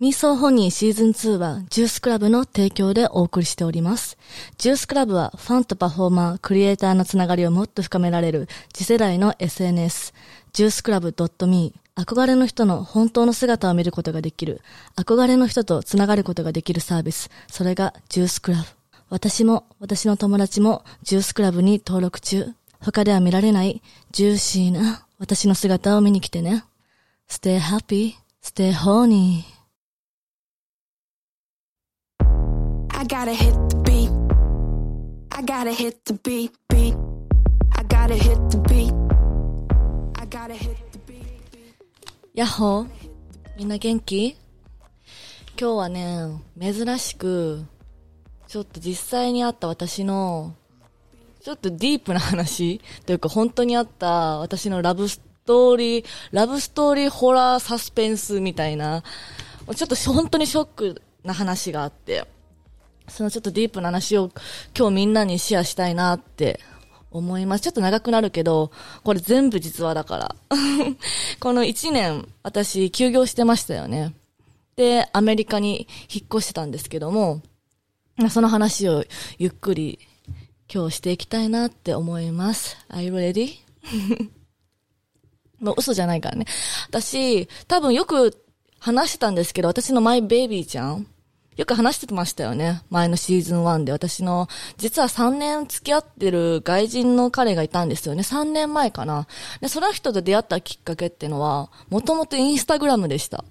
ミーソーホニーシーズン2はジュースクラブの提供でお送りしております。ジュースクラブはファンとパフォーマー、クリエイターのつながりをもっと深められる次世代の SNS、ジュースクラブ .me 憧れの人の本当の姿を見ることができる、憧れの人とつながることができるサービス、それがジュースクラブ。私も私の友達もジュースクラブに登録中。他では見られないジューシーな私の姿を見に来てね。Stay happy, stay horny. I gotta hit the beat. I gotta hit the beat, beat. I gotta hit the beat. I gotta hit the beat. やっほーみんな元気？今日はね、珍しく、ちょっと実際にあった私の、ちょっとディープな話？というか本当にあった私のラブストーリー、ラブストーリーホラーサスペンスみたいな、ちょっと本当にショックな話があって、そのちょっとディープな話を今日みんなにシェアしたいなって思います。ちょっと長くなるけど、これ全部実話だから。この1年、私、休業してましたよね。で、アメリカに引っ越してたんですけども、その話をゆっくり今日していきたいなって思います。Are you ready? もう嘘じゃないからね。私、多分よく話してたんですけど、私のマイベイビーちゃん、よく話してましたよね。前のシーズン1で。私の、実は3年付き合ってる外人の彼がいたんですよね。3年前かな。で、その人と出会ったきっかけってのは、もともとインスタグラムでした。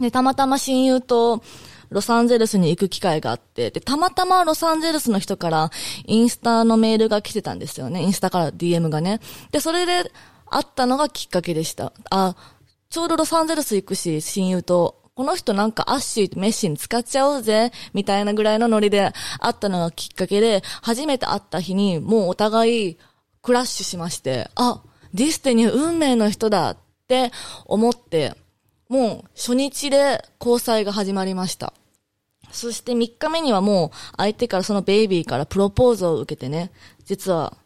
で、たまたま親友と、ロサンゼルスに行く機会があって、で、たまたまロサンゼルスの人からインスタのメールが来てたんですよね。インスタから DM がね。で、それで会ったのがきっかけでした。あ、ちょうどロサンゼルス行くし、親友とこの人なんかアッシーとメッシーに使っちゃおうぜ、みたいなぐらいのノリで会ったのがきっかけで、初めて会った日にもうお互い crush しまして、あ、 destiny 運命の人だって思って、もう初日で交際が始まりました。そして3日目にはもう相手からそのベイビーからプロポーズを受けてね、実は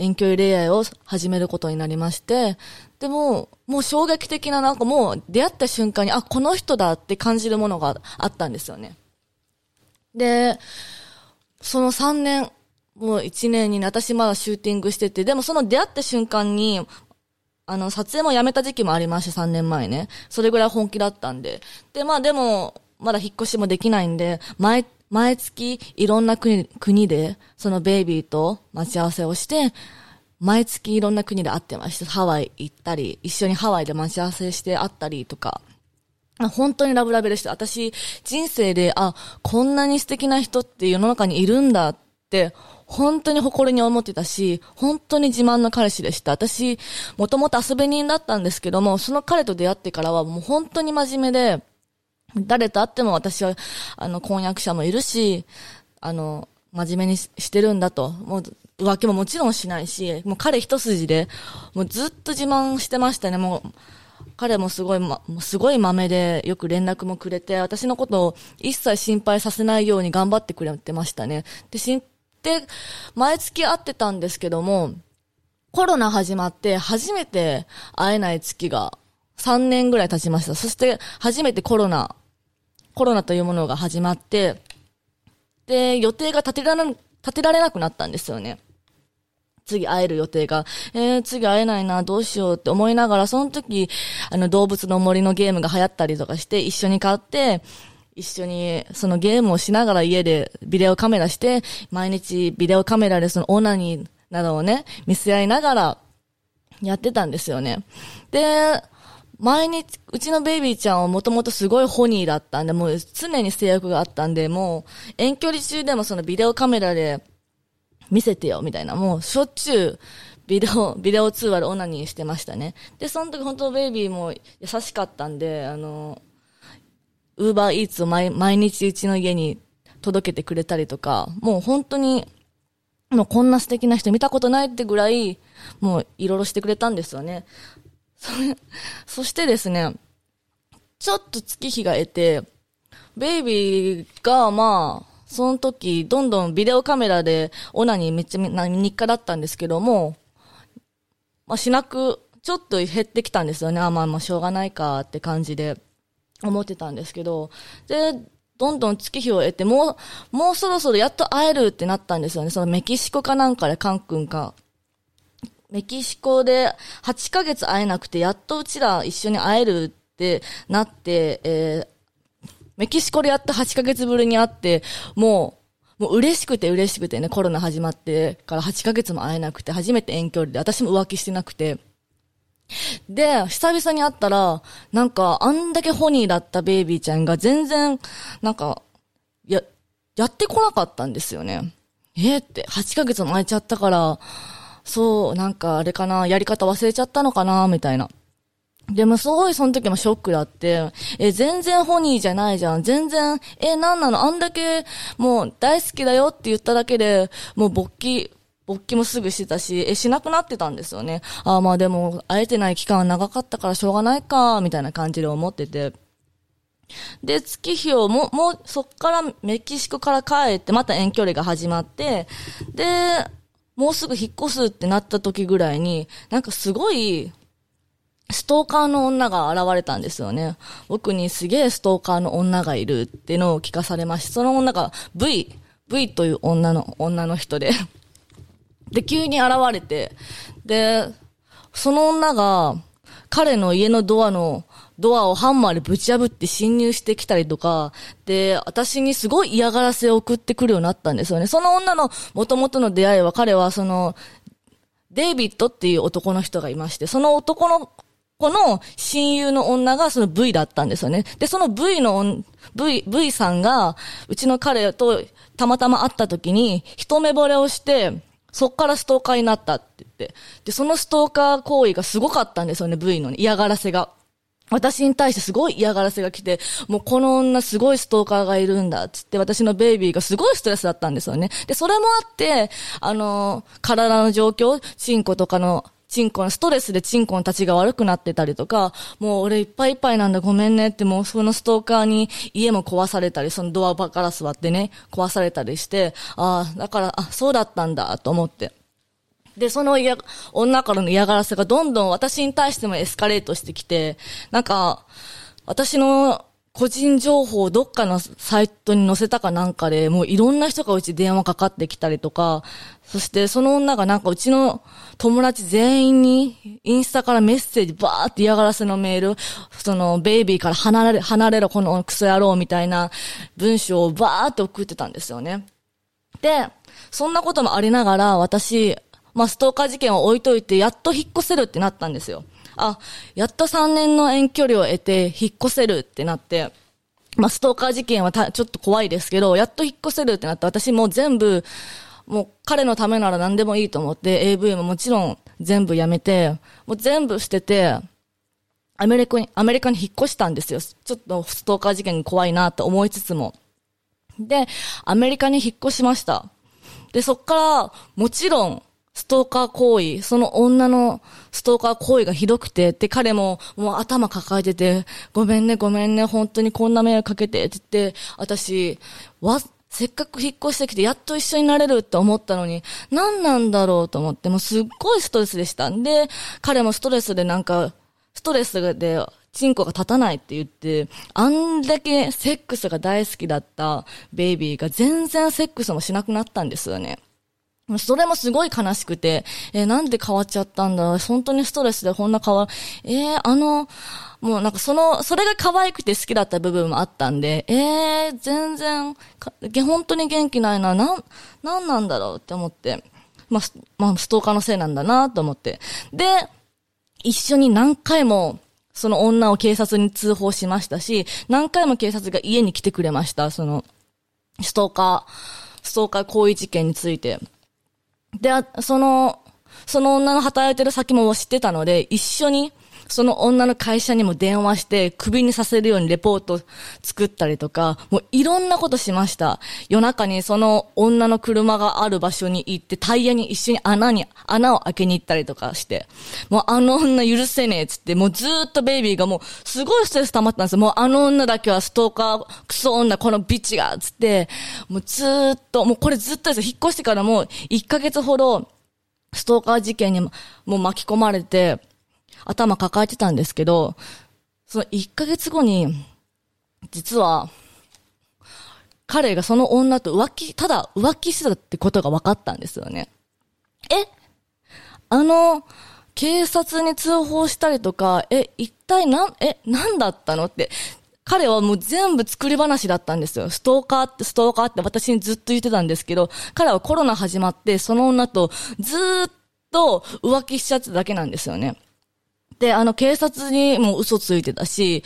遠距離恋愛を始めることになりまして、でも、もう衝撃的ななんかもう出会った瞬間に、あ、この人だって感じるものがあったんですよね。で、その3年、もう1年にね私まだシューティングしてて、でもその出会った瞬間に、あの、撮影もやめた時期もありまして、3年前ね。それぐらい本気だったんで。で、まあでも、まだ引っ越しもできないんで、毎、毎月いろんな国、国で、そのベイビーと待ち合わせをして、毎月いろんな国で会ってました。ハワイ行ったり、一緒にハワイで待ち合わせして会ったりとか。本当にラブラブでした。私、人生で、あ、こんなに素敵な人って世の中にいるんだって、本当に誇りに思ってたし、本当に自慢の彼氏でした。私、もともと遊び人だったんですけども、その彼と出会ってからはもう本当に真面目で、誰と会っても私は、あの、婚約者もいるし、あの、真面目にしてるんだと。もう、浮気ももちろんしないし、もう彼一筋で、もうずっと自慢してましたね。もう、彼もすごい、ま、すごい豆で、よく連絡もくれて、私のことを一切心配させないように頑張ってくれてましたね。で、しん、で、毎月会ってたんですけども、コロナ始まって初めて会えない月が3年ぐらい経ちました。そして初めてコロナ、コロナというものが始まって、で、予定が立てられ、立てられなくなったんですよね。次会える予定が、えー、次会えないな、どうしようって思いながら、その時、あの、動物の森のゲームが流行ったりとかして、一緒に買って、一緒にそのゲームをしながら家でビデオカメラして、毎日ビデオカメラでそのオナニーなどをね、見せ合いながらやってたんですよね。で、毎日、うちのベイビーちゃんはもともとすごいホニーだったんで、もう常に制約があったんで、もう遠距離中でもそのビデオカメラで見せてよ、みたいな。もうしょっちゅうビデオ、ビデオ通話でオナニーしてましたね。で、その時本当ベイビーも優しかったんで、あの、ウーバーイーツを毎毎日うちの家に届けてくれたりとか、もう本当に、もうこんな素敵な人見たことないってぐらい、もういろいろしてくれたんですよね。そそしてですね、ちょっと月日が得て、ベイビーが、まあ、その時、どんどんビデオカメラでオナにめっちゃ日課だったんですけども、まあ、しなく、ちょっと減ってきたんですよね。あ、まあまあ、しょうがないかって感じで。思ってたんですけど、で、どんどん月日を得て、もう、もうそろそろやっと会えるってなったんですよね。そのメキシコかなんかでカン君か。メキシコで8ヶ月会えなくて、やっとうちら一緒に会えるってなって、えー、メキシコでやっと8ヶ月ぶりに会って、もう、もう嬉しくて嬉しくてね、コロナ始まってから8ヶ月も会えなくて、初めて遠距離で、私も浮気してなくて、で、久々に会ったら、なんか、あんだけホニーだったベイビーちゃんが全然、なんか、や、やってこなかったんですよね。えー、って、8ヶ月も空いちゃったから、そう、なんかあれかな、やり方忘れちゃったのかな、みたいな。でもすごいその時もショックだって、え、全然ホニーじゃないじゃん。全然、え、なんなの？あんだけ、もう大好きだよって言っただけで、もう勃起、勃起もすぐしてたし、え、しなくなってたんですよね。ああ、まあでも、会えてない期間は長かったからしょうがないか、みたいな感じで思ってて。で、月日をも、もう、そっからメキシコから帰って、また遠距離が始まって、で、もうすぐ引っ越すってなった時ぐらいに、なんかすごい、ストーカーの女が現れたんですよね。僕にすげえストーカーの女がいるっていうのを聞かされまして、その女が V、V という女の、女の人で で、急に現れて、で、その女が、彼の家のドアの、ドアをハンマーでぶち破って侵入してきたりとか、で、私にすごい嫌がらせを送ってくるようになったんですよね。その女の元々の出会いは彼はその、デイビッドっていう男の人がいまして、その男の子の親友の女がその V だったんですよね。で、その V の、V、V さんが、うちの彼とたまたま会った時に、一目惚れをして、そっからストーカーになったって言って。で、そのストーカー行為がすごかったんですよね、V の、ね嫌がらせが。私に対してすごい嫌がらせが来て、もうこの女すごいストーカーがいるんだ、つって私のベイビーがすごいストレスだったんですよね。で、それもあって、あの、体の状況、チンコとかのチンコの、ストレスでチンコの立ちが悪くなってたりとか、もう俺いっぱいいっぱいなんだごめんねってもうそのストーカーに家も壊されたり、そのドアガラス割ってね、壊されたりして、ああ、だから、あ、そうだったんだと思って。で、その嫌、女からの嫌がらせがどんどん私に対してもエスカレートしてきて、なんか、私の個人情報をどっかのサイトに載せたかなんかで、もういろんな人がうち電話かかってきたりとか、そしてその女がなんかうちの友達全員にインスタからメッセージバーって嫌がらせのメール、そのベイビーから離れ、離れろこのクソ野郎みたいな文章をバーって送ってたんですよね。で、そんなこともありながら私、まあストーカー事件を置いといてやっと引っ越せるってなったんですよ。あ、やっと3年の遠距離を得て引っ越せるってなって、まあ、ストーカー事件はたちょっと怖いですけど、やっと引っ越せるってなって、私もう全部、もう彼のためなら何でもいいと思って、AV ももちろん全部やめて、もう全部捨てて、アメリカに、アメリカに引っ越したんですよ。ちょっとストーカー事件怖いなと思いつつも。で、アメリカに引っ越しました。で、そっから、もちろん、ストーカー行為、その女のストーカー行為がひどくて、で、彼ももう頭抱えてて、ごめんね、ごめんね、本当にこんな迷惑かけて、って言って、私、わ、せっかく引っ越してきて、やっと一緒になれるって思ったのに、何なんだろうと思って、もうすっごいストレスでしたん。で、彼もストレスでなんか、ストレスで、チンコが立たないって言って、あんだけセックスが大好きだったベイビーが全然セックスもしなくなったんですよね。それもすごい悲しくて、えー、なんで変わっちゃったんだ本当にストレスでこんな変わる。えー、あの、もうなんかその、それが可愛くて好きだった部分もあったんで、えー、全然、本当に元気ないな、なん、なんなんだろうって思って。まあ、まあ、ストーカーのせいなんだなと思って。で、一緒に何回も、その女を警察に通報しましたし、何回も警察が家に来てくれました。その、ストーカー、ストーカー行為事件について。で、その、その女の働いてる先も知ってたので、一緒にその女の会社にも電話して、クビにさせるようにレポート作ったりとか、もういろんなことしました。夜中にその女の車がある場所に行って、タイヤに一緒に穴に、穴を開けに行ったりとかして、もうあの女許せねえっつって、もうずっとベイビーがもうすごいストレス溜まったんですよ。もうあの女だけはストーカー、クソ女、このビチが、つって、もうずっと、もうこれずっとですよ。引っ越してからもう1ヶ月ほど、ストーカー事件にもう巻き込まれて、頭抱えてたんですけど、その1ヶ月後に、実は、彼がその女と浮気、ただ浮気してたってことが分かったんですよね。え？あの、警察に通報したりとか、え、一体なん、え、なんだったのって、彼はもう全部作り話だったんですよ。ストーカーってストーカーって私にずっと言ってたんですけど、彼はコロナ始まってその女とずっと浮気しちゃっただけなんですよね。で、あの警察にも嘘ついてたし、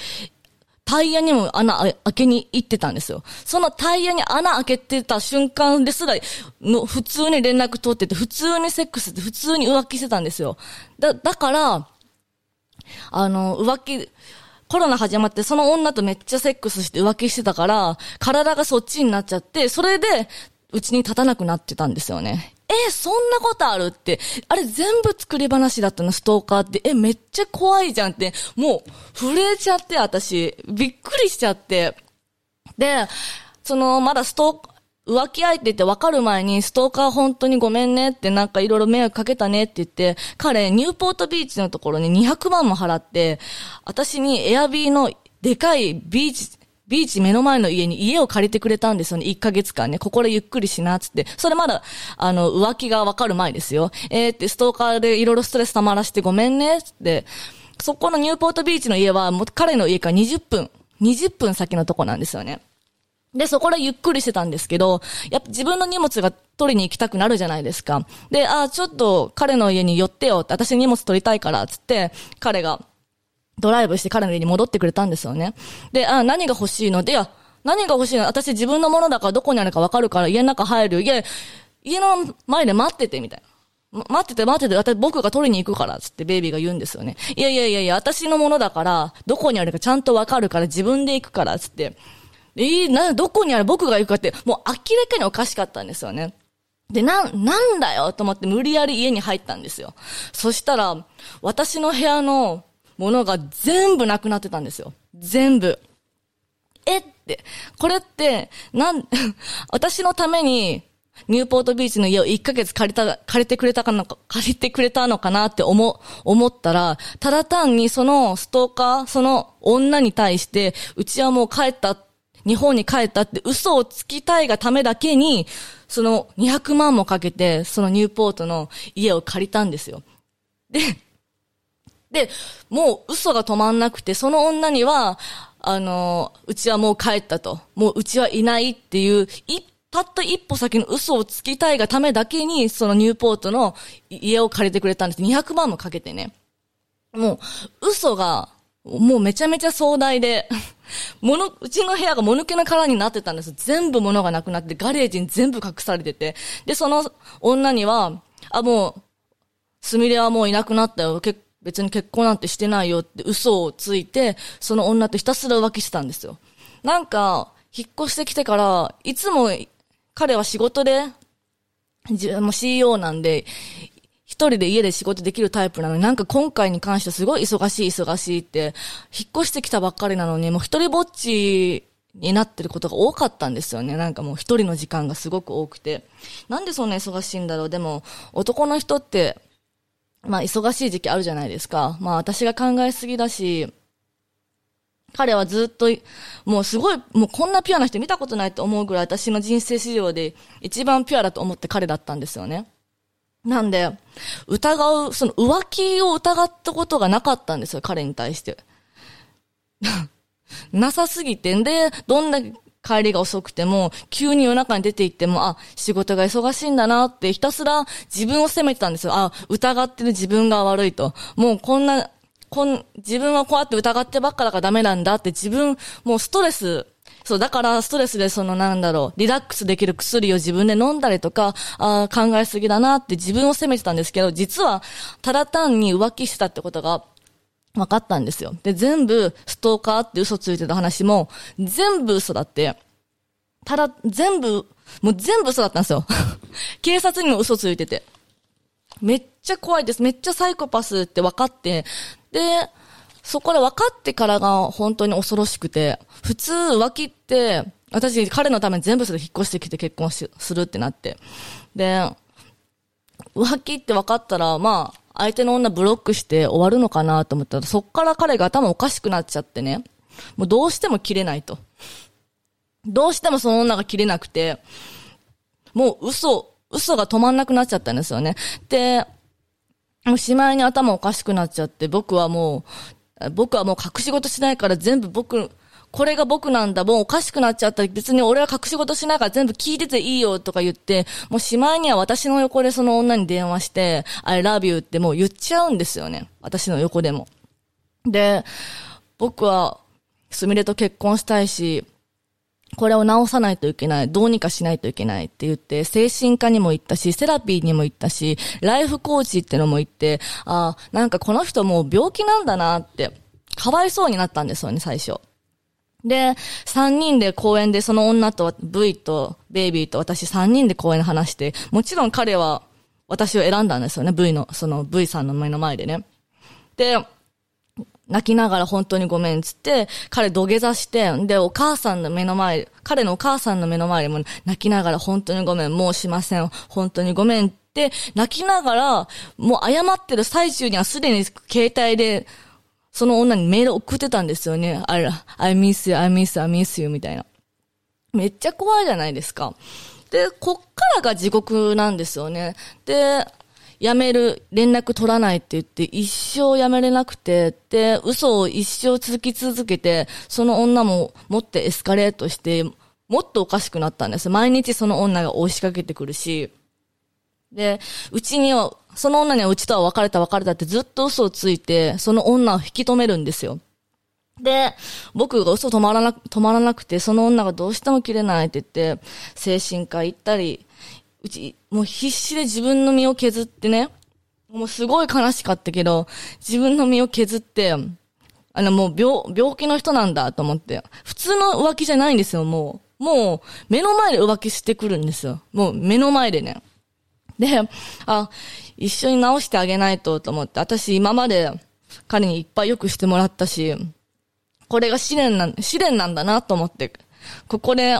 タイヤにも穴開けに行ってたんですよ。そのタイヤに穴開けてた瞬間ですら、の普通に連絡取ってて、普通にセックスって普通に浮気してたんですよ。だ、だから、あの、浮気、コロナ始まってその女とめっちゃセックスして浮気してたから、体がそっちになっちゃって、それで、うちに立たなくなってたんですよね。え、そんなことあるって、あれ全部作り話だったの、ストーカーって。え、めっちゃ怖いじゃんって、もう、震えちゃって、私。びっくりしちゃって。で、その、まだストーカー、浮気相手って分かる前に、ストーカー本当にごめんねってなんかいろいろ迷惑かけたねって言って、彼、ニューポートビーチのところに200万も払って、私にエアビーのでかいビーチ、ビーチ目の前の家に家を借りてくれたんですよね。1ヶ月間ね。ここでゆっくりしな、つって。それまだ、あの、浮気がわかる前ですよ。えー、って、ストーカーでいろいろストレス溜まらしてごめんね、つって。そこのニューポートビーチの家は、もう彼の家から20分、20分先のとこなんですよね。で、そこでゆっくりしてたんですけど、やっぱ自分の荷物が取りに行きたくなるじゃないですか。で、あ、ちょっと彼の家に寄ってよって、私荷物取りたいから、つって、彼が、ドライブして彼の家に戻ってくれたんですよね。で、あ、何が欲しいの？で、いや、何が欲しいの？私自分のものだからどこにあるかわかるから家の中入る。いや、家の前で待ってて、みたいな。待ってて待ってて、私僕が取りに行くから、つってベイビーが言うんですよね。いやいやいやいや、私のものだから、どこにあるかちゃんとわかるから自分で行くから、つって。えー、な、どこにある？僕が行くかって、もう明らかにおかしかったんですよね。で、な、なんだよと思って無理やり家に入ったんですよ。そしたら、私の部屋のものが全部なくなってたんですよ。全部。えって、これって、なん、私のために、ニューポートビーチの家を1ヶ月借りた、借りてくれたかのか、借りてくれたのかなって思、思ったら、ただ単にそのストーカー、その女に対して、うちはもう帰った、日本に帰ったって嘘をつきたいがためだけに、その200万もかけて、そのニューポートの家を借りたんですよ。で、で、もう嘘が止まんなくて、その女には、あの、うちはもう帰ったと。もううちはいないっていう、一たった一歩先の嘘をつきたいがためだけに、そのニューポートの家を借りてくれたんです。200万もかけてね。もう、嘘が、もうめちゃめちゃ壮大で、もの、うちの部屋がもぬけの殻になってたんです。全部物がなくなって、ガレージに全部隠されてて。で、その女には、あ、もう、すみれはもういなくなったよ。結別に結婚なんてしてないよって嘘をついて、その女とひたすら浮気してたんですよ。なんか、引っ越してきてから、いつも彼は仕事で、もう CEO なんで、一人で家で仕事できるタイプなのに、なんか今回に関してすごい忙しい忙しいって、引っ越してきたばっかりなのに、もう一人ぼっちになってることが多かったんですよね。なんかもう一人の時間がすごく多くて。なんでそんな忙しいんだろう。でも、男の人って、まあ忙しい時期あるじゃないですか。まあ私が考えすぎだし、彼はずっと、もうすごい、もうこんなピュアな人見たことないと思うぐらい私の人生史上で一番ピュアだと思って彼だったんですよね。なんで、疑う、その浮気を疑ったことがなかったんですよ、彼に対して。なさすぎてんで、どんな帰りが遅くても、急に夜中に出て行っても、あ、仕事が忙しいんだなってひたすら自分を責めてたんですよ。あ、疑ってる自分が悪いと。もうこんな、こん、自分はこうやって疑ってばっかだからダメなんだって自分、もうストレス、そう、だからストレスでそのなんだろう、リラックスできる薬を自分で飲んだりとか、あ考えすぎだなって自分を責めてたんですけど、実は、ただ単に浮気してたってことが、分かったんですよ。で、全部ストーカーって嘘ついてた話も、全部嘘だって。ただ、全部、もう全部嘘だったんですよ。警察にも嘘ついてて。めっちゃ怖いです。めっちゃサイコパスって分かって。で、そこで分かってからが本当に恐ろしくて、普通浮気って、私彼のために全部それ引っ越してきて結婚するってなって。で、浮気って分かったら、まあ、相手の女ブロックして終わるのかなと思ったら、そっから彼が頭おかしくなっちゃってね。もうどうしても切れないと。どうしてもその女が切れなくて、もう嘘、嘘が止まんなくなっちゃったんですよね。で、もうしまいに頭おかしくなっちゃって、僕はもう、僕はもう隠し事しないから全部僕、これが僕なんだ、もうおかしくなっちゃった。別に俺は隠し事しないから全部聞いてていいよとか言って、もうしまいには私の横でその女に電話して、I love you ってもう言っちゃうんですよね。私の横でも。で、僕は、すみれと結婚したいし、これを直さないといけない、どうにかしないといけないって言って、精神科にも行ったし、セラピーにも行ったし、ライフコーチってのも行って、ああ、なんかこの人もう病気なんだなって、かわいそうになったんですよね、最初。で、三人で公園でその女と V とベイビーと私三人で公園で話して、もちろん彼は私を選んだんですよね、V の、その V さんの目の前でね。で、泣きながら本当にごめんっつって、彼土下座して、で、お母さんの目の前、彼のお母さんの目の前でも泣きながら本当にごめん、もうしません、本当にごめんって、泣きながら、もう謝ってる最中にはすでに携帯で、その女にメール送ってたんですよね。あら、I miss you, I miss you, I miss you みたいな。めっちゃ怖いじゃないですか。で、こっからが地獄なんですよね。で、辞める、連絡取らないって言って一生辞めれなくて、で、嘘を一生続き続けて、その女ももってエスカレートして、もっとおかしくなったんです。毎日その女が押しかけてくるし、で、うちには、その女にはうちとは別れた別れたってずっと嘘をついて、その女を引き止めるんですよ。で、僕が嘘止まらな、止まらなくて、その女がどうしても切れないって言って、精神科行ったり、うち、もう必死で自分の身を削ってね、もうすごい悲しかったけど、自分の身を削って、あのもう病、病気の人なんだと思って。普通の浮気じゃないんですよ、もう。もう、目の前で浮気してくるんですよ。もう目の前でね。で、あ、一緒に直してあげないとと思って、私今まで彼にいっぱいよくしてもらったし、これが試練なん、試練なんだなと思って、ここで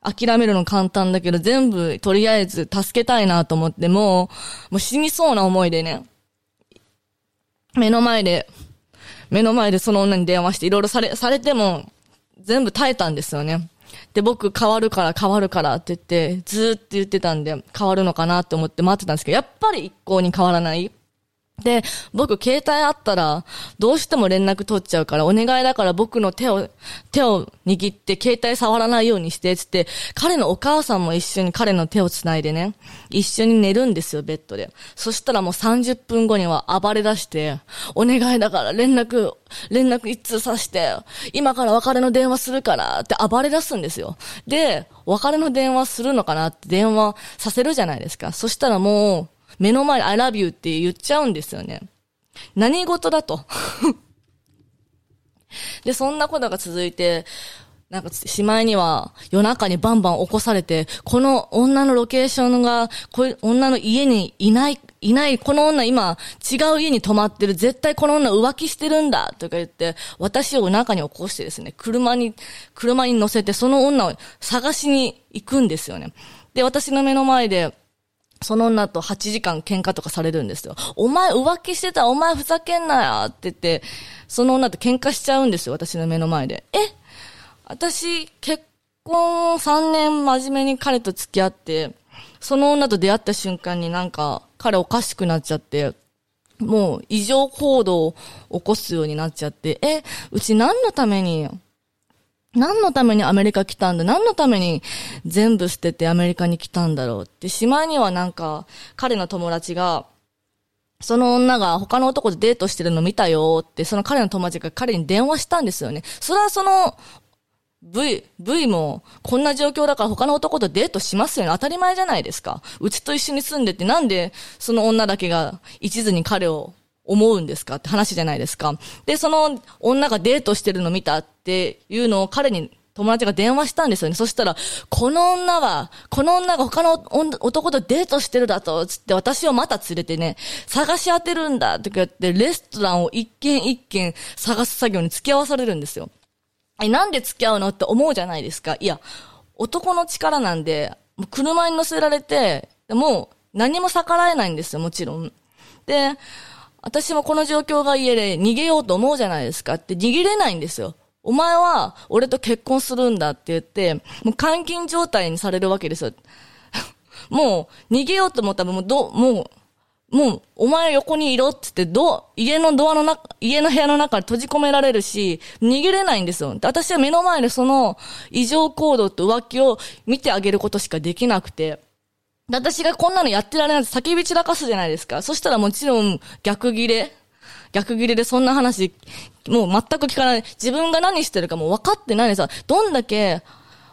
諦めるの簡単だけど、全部とりあえず助けたいなと思って、もう、もう死にそうな思いでね、目の前で、目の前でその女に電話していろいろされ、されても、全部耐えたんですよね。で、僕変わるから変わるからって言って、ずーっと言ってたんで、変わるのかなって思って待ってたんですけど、やっぱり一向に変わらない。で、僕携帯あったら、どうしても連絡取っちゃうから、お願いだから僕の手を、手を握って携帯触らないようにして、つって、彼のお母さんも一緒に彼の手を繋いでね、一緒に寝るんですよ、ベッドで。そしたらもう30分後には暴れ出して、お願いだから連絡、連絡一通さして、今から別れの電話するからって暴れ出すんですよ。で、別れの電話するのかなって電話させるじゃないですか。そしたらもう、目の前で I love you って言っちゃうんですよね。何事だと。で、そんなことが続いて、なんか、しまいには夜中にバンバン起こされて、この女のロケーションが、こういう女の家にいない、いない、この女今違う家に泊まってる、絶対この女浮気してるんだとか言って、私を中に起こしてですね、車に、車に乗せてその女を探しに行くんですよね。で、私の目の前で、その女と8時間喧嘩とかされるんですよ。お前浮気してたお前ふざけんなよって言って、その女と喧嘩しちゃうんですよ、私の目の前で。え？私、結婚3年真面目に彼と付き合って、その女と出会った瞬間になんか彼おかしくなっちゃって、もう異常行動を起こすようになっちゃって、え、うち何のために何のためにアメリカ来たんだ？何のために全部捨ててアメリカに来たんだろうって、しまいにはなんか、彼の友達が、その女が他の男とデートしてるの見たよって、その彼の友達が彼に電話したんですよね。それはその、V、V も、こんな状況だから他の男とデートしますよね。当たり前じゃないですか。うちと一緒に住んでてなんでその女だけが一途に彼を思うんですか？って話じゃないですか。で、その女がデートしてるの見たっていうのを彼に友達が電話したんですよね。そしたら、この女は、この女が他の男とデートしてるだと、つって私をまた連れてね、探し当てるんだって言って、レストランを一軒一軒探す作業に付き合わされるんですよ。え、なんで付き合うのって思うじゃないですか。いや、男の力なんで、車に乗せられて、もう何も逆らえないんですよ、もちろん。で、私もこの状況が家で逃げようと思うじゃないですかって逃げれないんですよ。お前は俺と結婚するんだって言って、もう監禁状態にされるわけですよ。もう、逃げようと思ったらもうど、もう、もう、お前横にいろって言って、ど、家のドアの中、家の部屋の中に閉じ込められるし、逃げれないんですよ。私は目の前でその異常行動と浮気を見てあげることしかできなくて、私がこんなのやってられないって叫び散らかすじゃないですか。そしたらもちろん逆ギレ逆ギレでそんな話、もう全く聞かない。自分が何してるかもう分かってないでさ、どんだけ、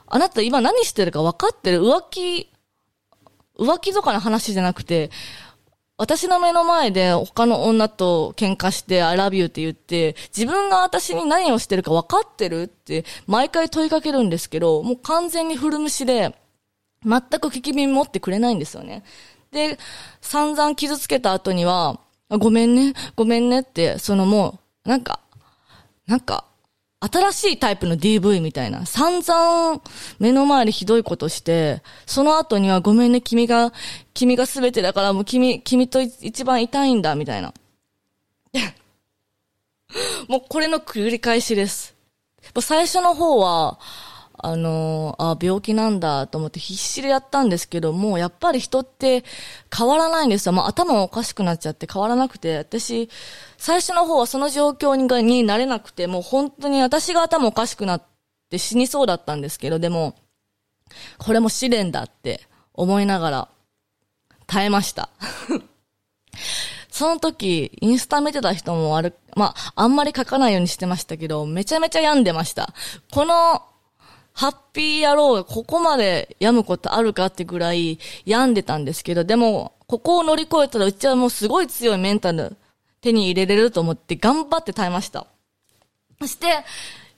あなた今何してるか分かってる浮気、浮気とかの話じゃなくて、私の目の前で他の女と喧嘩して I love you って言って、自分が私に何をしてるか分かってるって毎回問いかけるんですけど、もう完全に古虫で、全く聞き耳持ってくれないんですよね。で、散々傷つけた後には、ごめんね、ごめんねって、そのもう、なんか、なんか、新しいタイプの DV みたいな、散々目の前でひどいことして、その後にはごめんね、君が、君が全てだからもう君、君と一番痛いんだ、みたいな。もうこれの繰り返しです。最初の方は、あの、あ、病気なんだと思って必死でやったんですけども、やっぱり人って変わらないんですよ。もう頭おかしくなっちゃって変わらなくて、私、最初の方はその状況にになれなくて、もう本当に私が頭おかしくなって死にそうだったんですけど、でも、これも試練だって思いながら耐えました。その時、インスタ見てた人も悪、まあ、あんまり書かないようにしてましたけど、めちゃめちゃ病んでました。このハッピー野郎がここまで病むことあるかってぐらい病んでたんですけど、でも、ここを乗り越えたらうちはもうすごい強いメンタル手に入れれると思って頑張って耐えました。そして、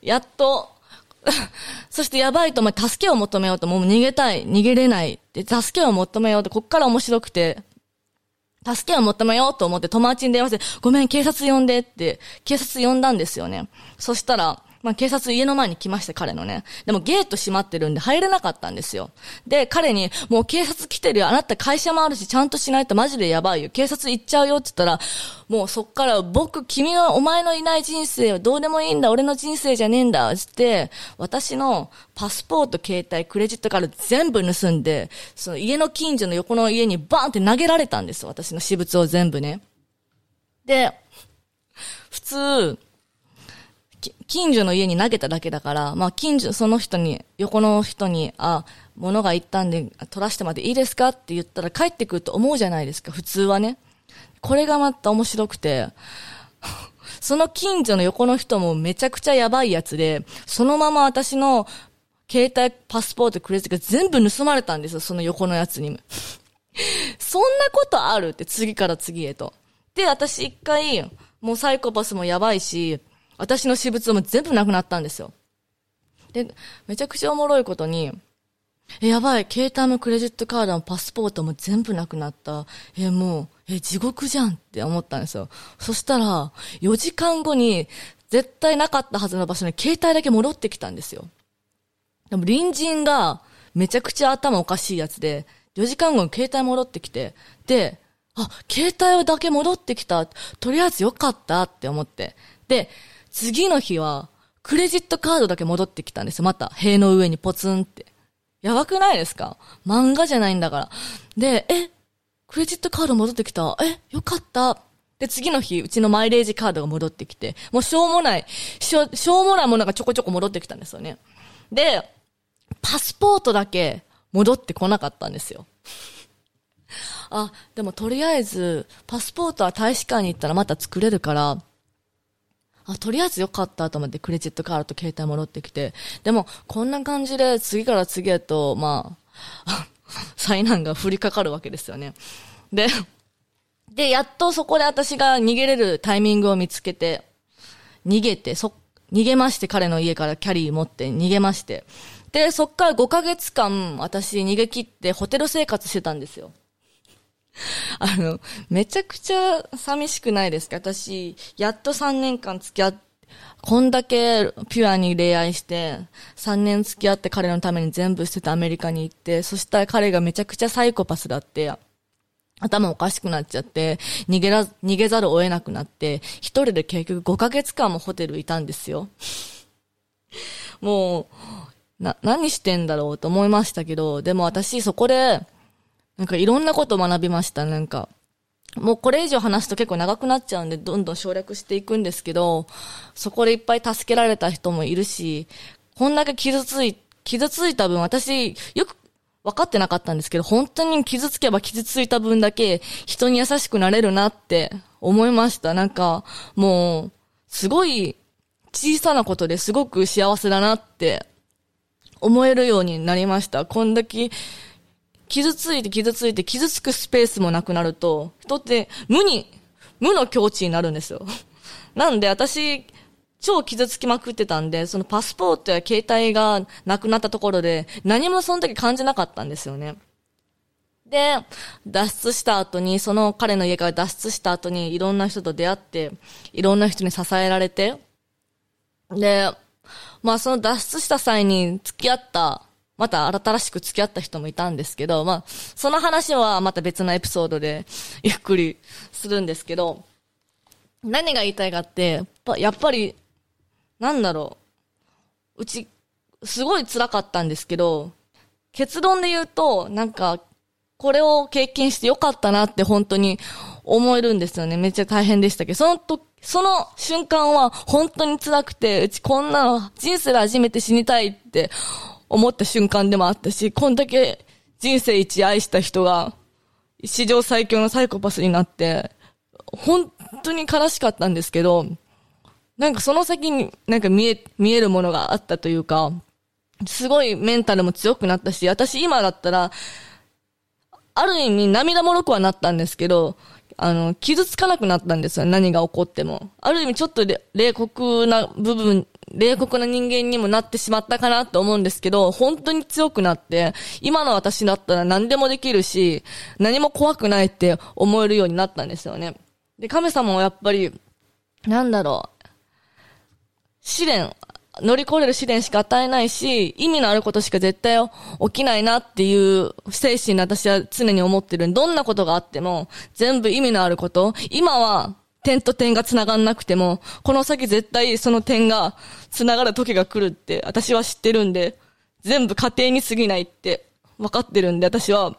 やっと、そしてやばいと思って助けを求めようと、もう逃げたい、逃げれないで、助けを求めようと、こっから面白くて、助けを求めようと思って友達に電話して、ごめん、警察呼んでって、警察呼んだんですよね。そしたら、まあ警察家の前に来まして、彼のね。でもゲート閉まってるんで入れなかったんですよ。で、彼に、もう警察来てるよ。あなた会社もあるし、ちゃんとしないとマジでやばいよ。警察行っちゃうよって言ったら、もうそっから僕、君の、お前のいない人生はどうでもいいんだ。俺の人生じゃねえんだ。って、私のパスポート、携帯、クレジットカード全部盗んで、その家の近所の横の家にバーンって投げられたんです。私の私物を全部ね。で、普通、近所の家に投げただけだから、まあ近所、その人に、横の人に、あ、物が行ったんで、取らしてまでいいですかって言ったら帰ってくると思うじゃないですか、普通はね。これがまた面白くて、その近所の横の人もめちゃくちゃやばいやつで、そのまま私の携帯、パスポート、クレジットが全部盗まれたんですよ、その横のやつに。そんなことあるって次から次へと。で、私一回、もうサイコパスもやばいし、私の私物も全部なくなったんですよ。で、めちゃくちゃおもろいことに、え、やばい、携帯もクレジットカードもパスポートも全部なくなった。え、もう、え、地獄じゃんって思ったんですよ。そしたら、4時間後に、絶対なかったはずの場所に携帯だけ戻ってきたんですよ。でも隣人がめちゃくちゃ頭おかしいやつで、4時間後に携帯戻ってきて、で、あ、携帯だけ戻ってきた。とりあえずよかったって思って。で、次の日は、クレジットカードだけ戻ってきたんですよ。また、塀の上にポツンって。やばくないですか？漫画じゃないんだから。で、え、クレジットカード戻ってきた？え、よかった。で、次の日、うちのマイレージカードが戻ってきて、もうしょうもない、しょ、しょうもないものがちょこちょこ戻ってきたんですよね。で、パスポートだけ戻ってこなかったんですよ。あ、でもとりあえず、パスポートは大使館に行ったらまた作れるから、あ、とりあえずよかったと思ってクレジットカードと携帯戻ってきて、でも、こんな感じで次から次へと、まあ、災難が降りかかるわけですよね。で、で、やっとそこで私が逃げれるタイミングを見つけて、逃げて、そ、逃げまして、彼の家からキャリー持って逃げまして。で、そっから5ヶ月間、私逃げ切ってホテル生活してたんですよ。あの、めちゃくちゃ寂しくないですか？私、やっと3年間付き合って、こんだけピュアに恋愛して、3年付き合って彼のために全部捨ててアメリカに行って、そしたら彼がめちゃくちゃサイコパスだって、頭おかしくなっちゃって、逃げら、逃げざるを得なくなって、一人で結局5ヶ月間もホテルいたんですよ。もう、な、何してんだろうと思いましたけど、でも私そこで、なんかいろんなこと学びました、なんか。もうこれ以上話すと結構長くなっちゃうんで、どんどん省略していくんですけど、そこでいっぱい助けられた人もいるし、こんだけ傷つい、傷ついた分、私、よく分かってなかったんですけど、本当に傷つけば傷ついた分だけ人に優しくなれるなって思いました。なんか、もう、すごい小さなことですごく幸せだなって思えるようになりました。こんだけ傷ついて傷ついて傷つくスペースもなくなると、人って無に、無の境地になるんですよ。なんで私、超傷つきまくってたんで、そのパスポートや携帯がなくなったところで、何もその時感じなかったんですよね。で、脱出した後に、その彼の家から脱出した後に、いろんな人と出会って、いろんな人に支えられて、で、まあその脱出した際に付き合った、また新しく付き合った人もいたんですけど、まあ、その話はまた別のエピソードでゆっくりするんですけど、何が言いたいかって、やっぱり、なんだろう、うち、すごい辛かったんですけど、結論で言うと、なんか、これを経験してよかったなって本当に思えるんですよね。めっちゃ大変でしたけど、そのと、その瞬間は本当に辛くて、うちこんなの人生で初めて死にたいって思った瞬間でもあったし、こんだけ人生一愛した人が史上最強のサイコパスになって、本当に悲しかったんですけど、なんかその先になんか見え、見えるものがあったというか、すごいメンタルも強くなったし、私今だったら、ある意味涙もろくはなったんですけど、あの、傷つかなくなったんですよ。何が起こっても。ある意味ちょっと冷酷な部分、冷酷な人間にもなってしまったかなと思うんですけど、本当に強くなって、今の私だったら何でもできるし、何も怖くないって思えるようになったんですよね。で、亀様もやっぱり、なんだろう、試練、乗り越える試練しか与えないし、意味のあることしか絶対起きないなっていう精神に私は常に思ってる。どんなことがあっても、全部意味のあること。今は、点と点が繋がんなくても、この先絶対その点が繋がる時が来るって私は知ってるんで、全部過程に過ぎないって分かってるんで、私は、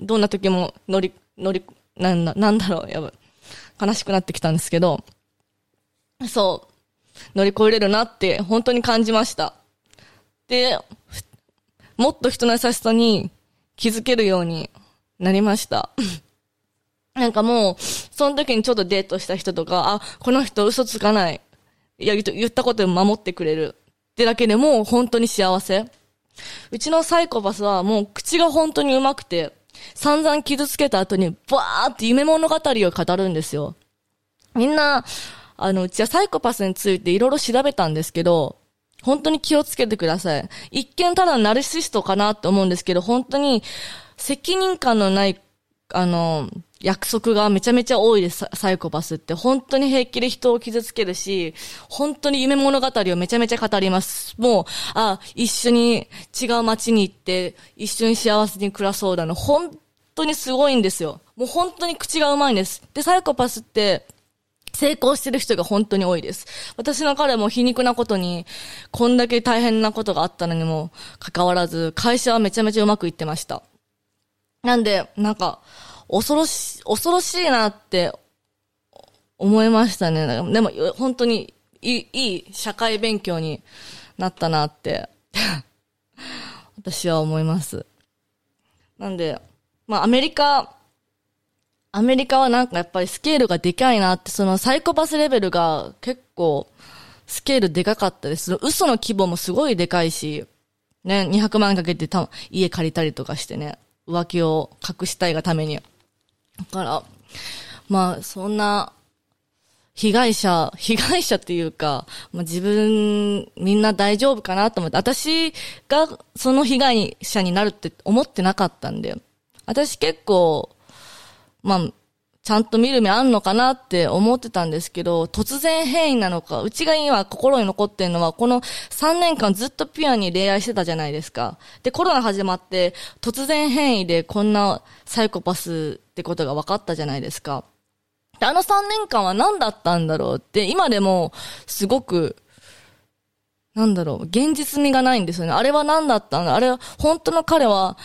どんな時も乗り、乗り、なんだ、なんだろう、やば悲しくなってきたんですけど、そう。乗り越えれるなって本当に感じました。で、もっと人の優しさに気づけるようになりました。なんかもう、その時にちょっとデートした人とか、あ、この人嘘つかない。いや、言ったことを守ってくれる。ってだけでもう本当に幸せ。うちのサイコパスはもう口が本当に上手くて、散々傷つけた後にバーって夢物語を語るんですよ。みんな、あの、うちはサイコパスについていろいろ調べたんですけど、本当に気をつけてください。一見ただナルシストかなって思うんですけど、本当に責任感のない、あの、約束がめちゃめちゃ多いです、サイコパスって。本当に平気で人を傷つけるし、本当に夢物語をめちゃめちゃ語ります。もう、あ、一緒に違う街に行って、一緒に幸せに暮らそうだの。本当にすごいんですよ。もう本当に口がうまいんです。で、サイコパスって、成功してる人が本当に多いです。私の彼も皮肉なことに、こんだけ大変なことがあったのにもかかわらず、会社はめちゃめちゃうまくいってました。なんで、なんか、恐ろし、恐ろしいなって思いましたね。でも、本当にいい、いい社会勉強になったなって 私は思います。なんで、まあ、アメリカ、アメリカはなんかやっぱりスケールがでかいなって、そのサイコパスレベルが結構スケールでかかったです。嘘の規模もすごいでかいし、ね、200万かけてた家借りたりとかしてね、浮気を隠したいがために。だから、まあ、そんな、被害者、被害者っていうか、まあ、自分、みんな大丈夫かなと思って、私がその被害者になるって思ってなかったんで、私結構、まあ、ちゃんと見る目あんのかなって思ってたんですけど、突然変異なのか、うちが今心に残ってるのは、この3年間ずっとピュアに恋愛してたじゃないですか。で、コロナ始まって、突然変異でこんなサイコパスってことが分かったじゃないですか。で、あの3年間は何だったんだろうって、今でもすごくなんだろう、現実味がないんですよね。あれは何だったんだ？あれは、本当の彼は、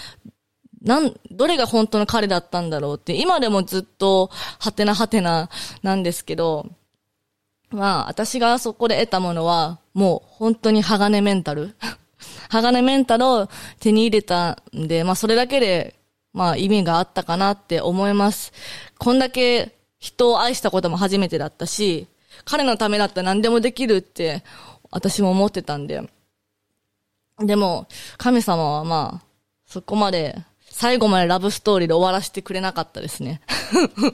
なん、どれが本当の彼だったんだろうって、今でもずっと、はてなはてな、なんですけど、まあ、私がそこで得たものは、もう、本当に鋼メンタル。鋼メンタルを手に入れたんで、まあ、それだけで、まあ、意味があったかなって思います。こんだけ人を愛したことも初めてだったし、彼のためだったら何でもできるって私も思ってたんで。でも、神様はまあ、そこまで、最後までラブストーリーで終わらせてくれなかったですね。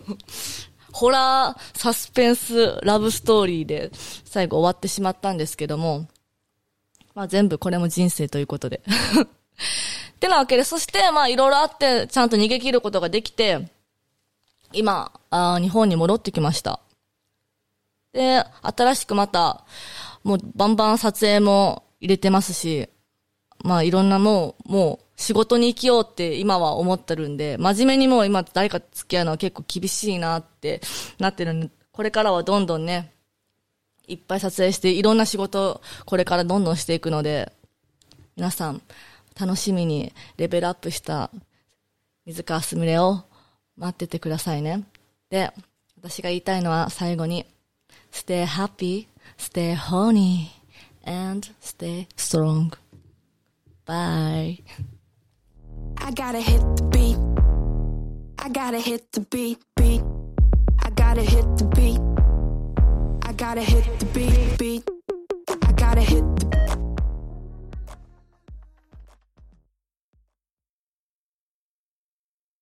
ホラー、サスペンス、ラブストーリーで最後終わってしまったんですけども、まあ全部これも人生ということで。ってなわけで、そしてまあいろいろあって、ちゃんと逃げ切ることができて、今、あ日本に戻ってきました。で、新しくまた、もうバンバン撮影も入れてますし、まあいろんなもう、もう仕事に生きようって今は思ってるんで、真面目にもう今誰か付き合うのは結構厳しいなってなってるんで、これからはどんどんね、いっぱい撮影していろんな仕事これからどんどんしていくので、皆さん楽しみにレベルアップした水川すみれを待っててくださいね。で、私が言いたいのは最後に、stay happy stay horny, and stay strong. Bye. I gotta hit the beat. I gotta hit the beat, beat. I gotta hit the beat. I gotta hit the beat, beat. I gotta hit